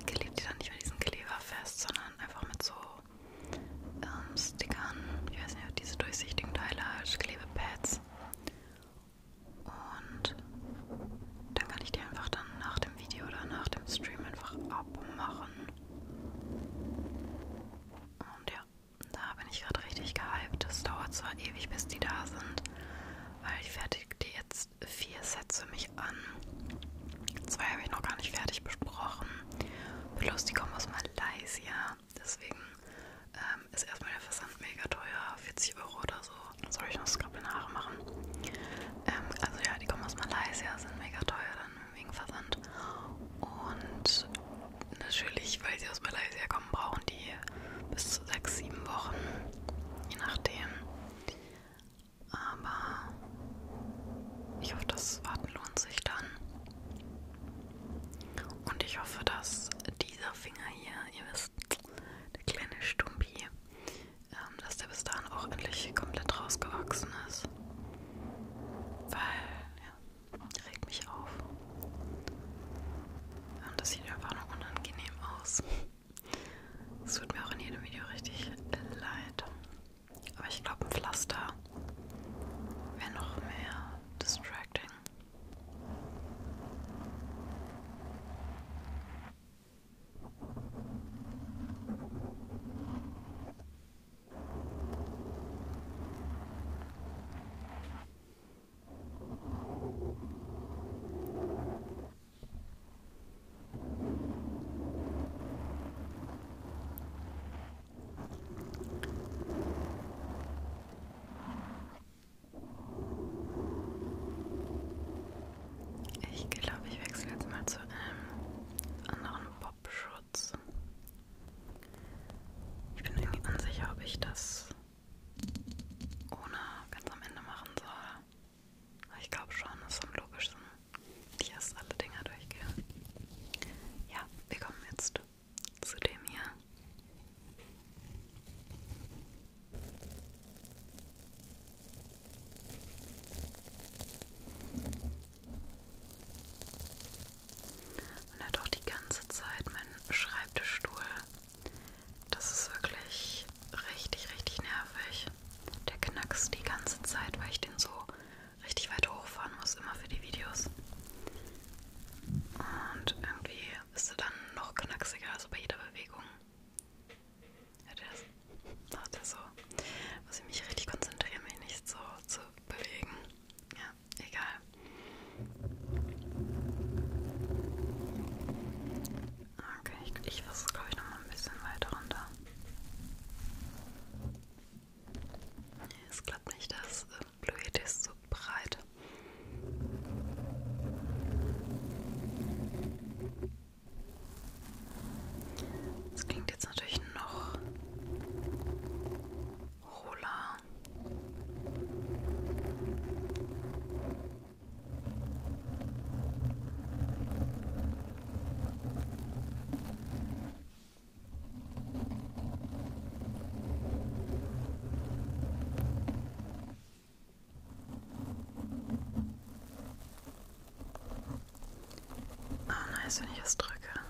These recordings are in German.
Поехали. Das sieht einfach nur unangenehm aus. weißt, wenn ich es drücke.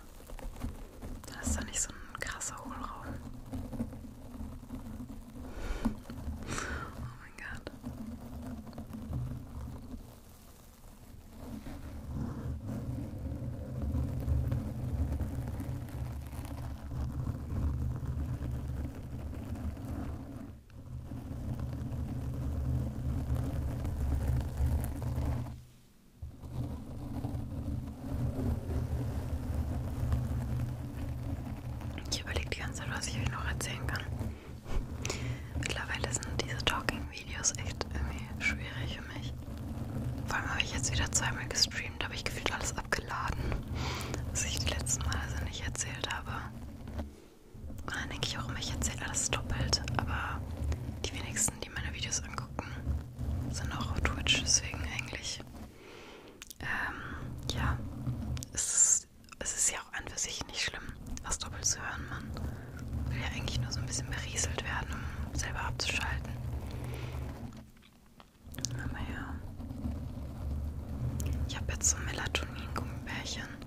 Кирьян.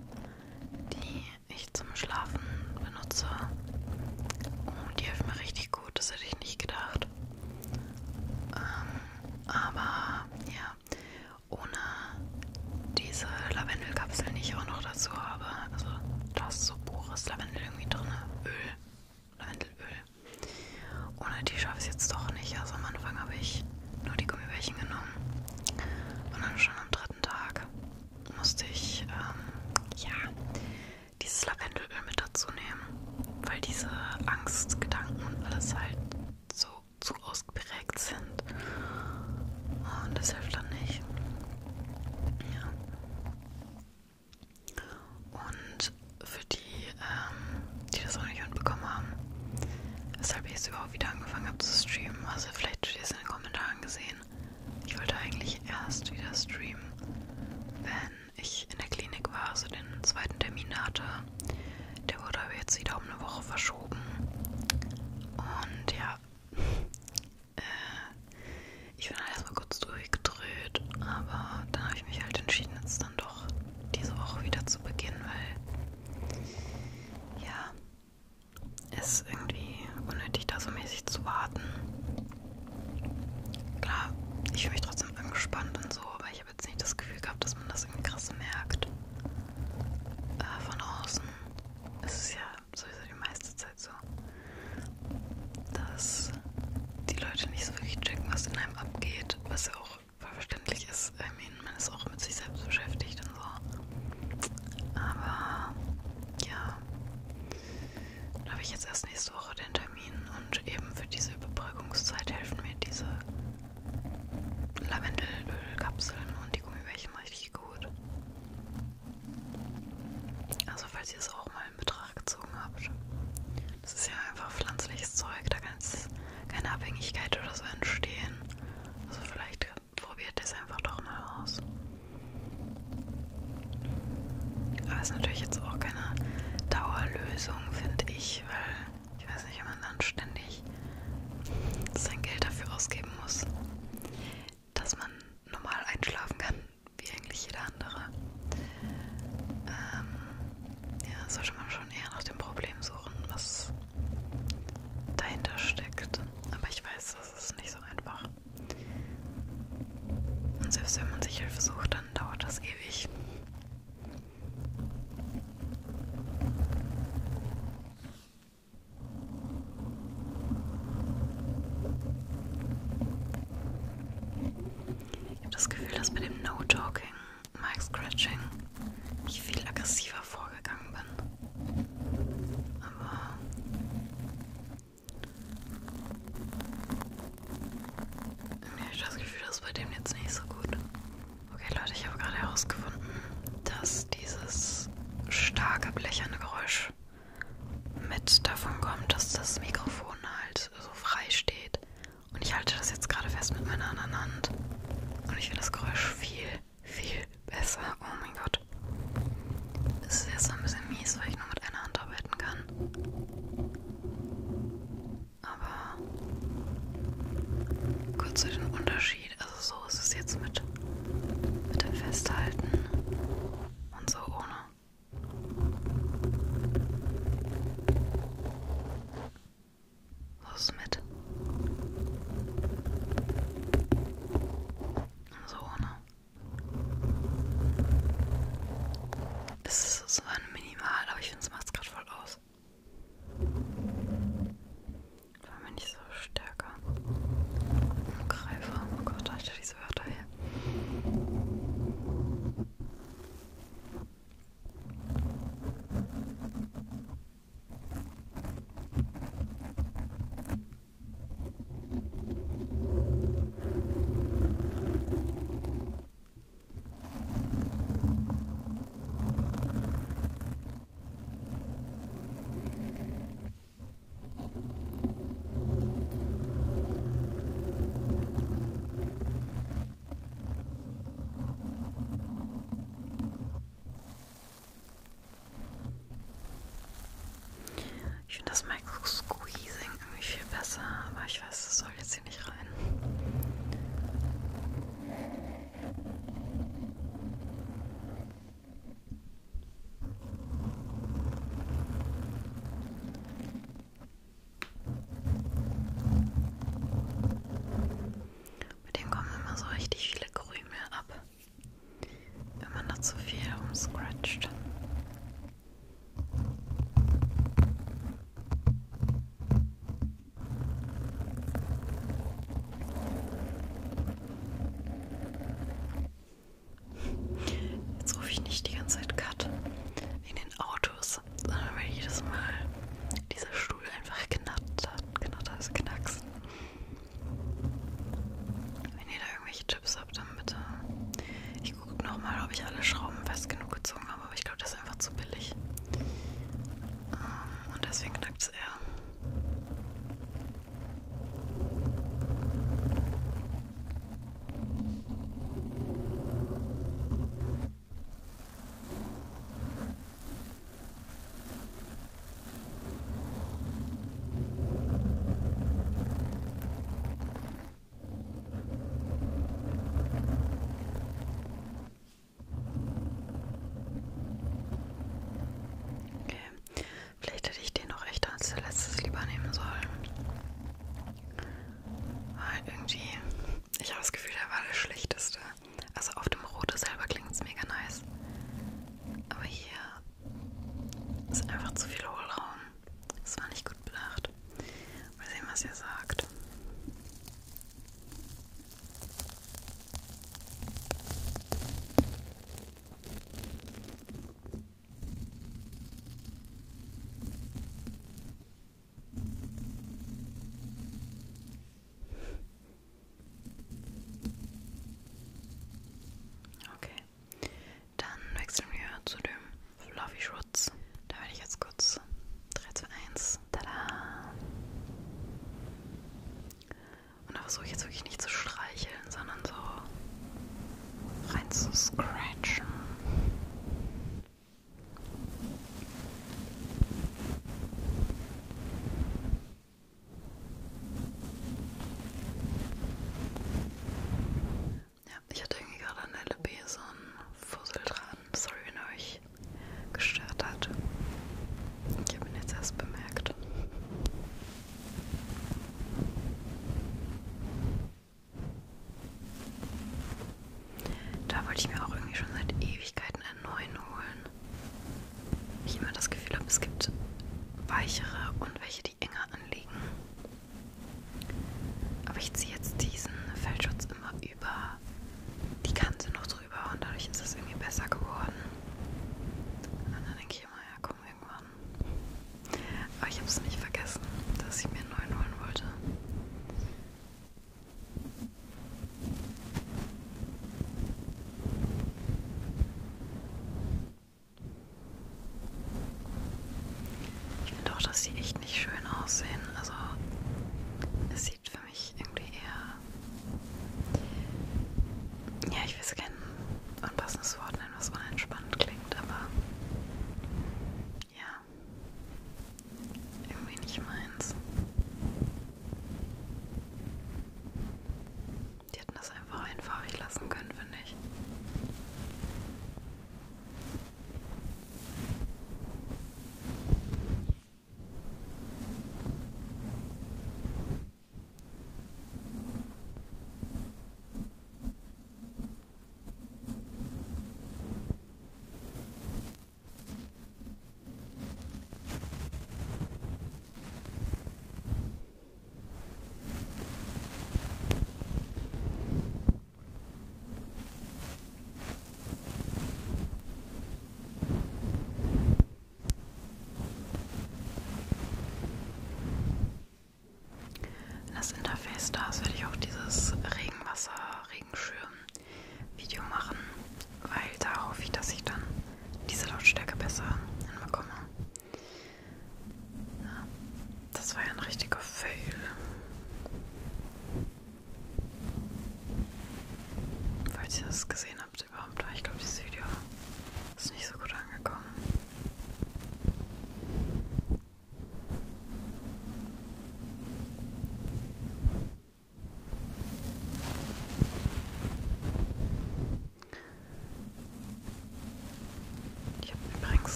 说什么说？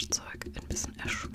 Neue Waschzeug ein bisschen erschwert.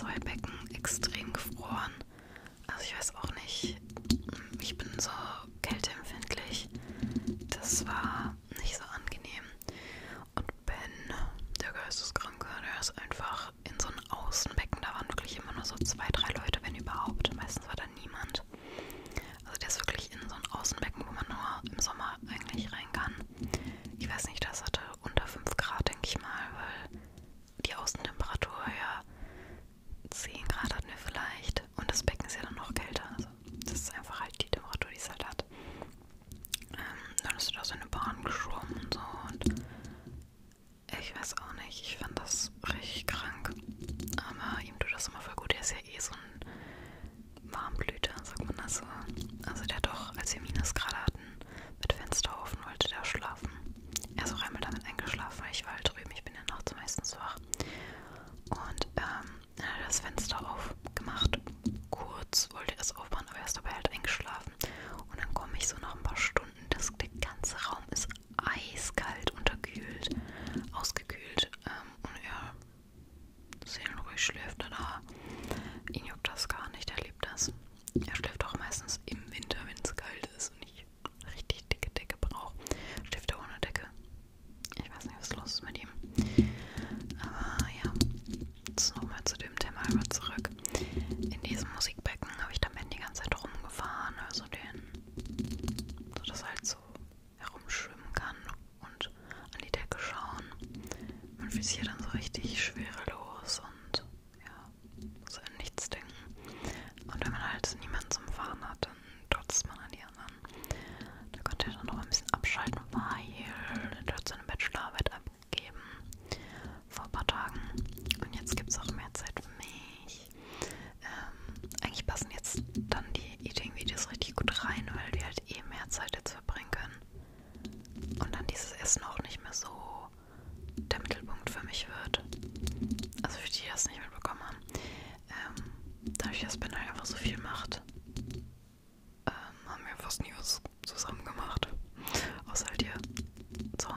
so I picked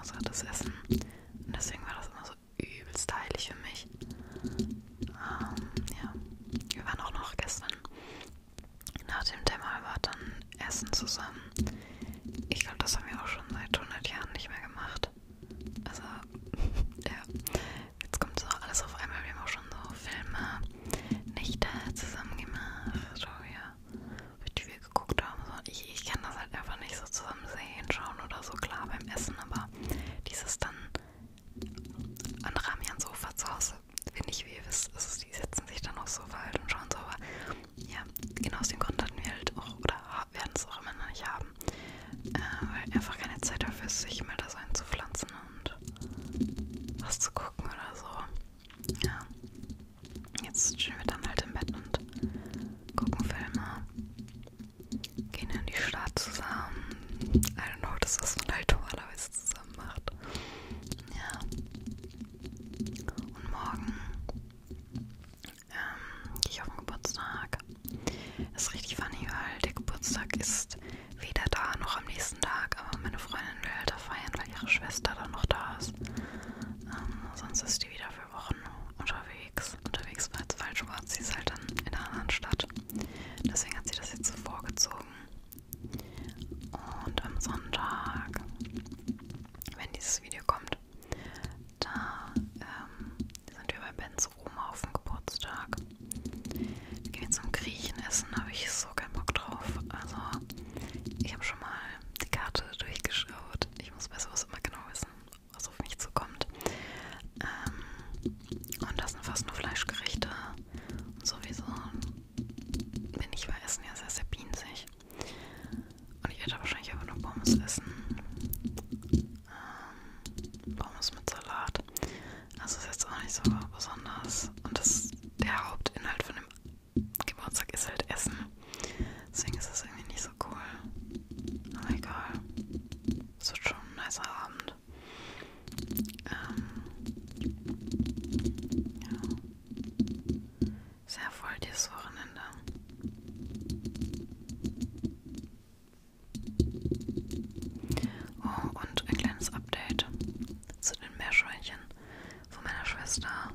außer das Essen. faster.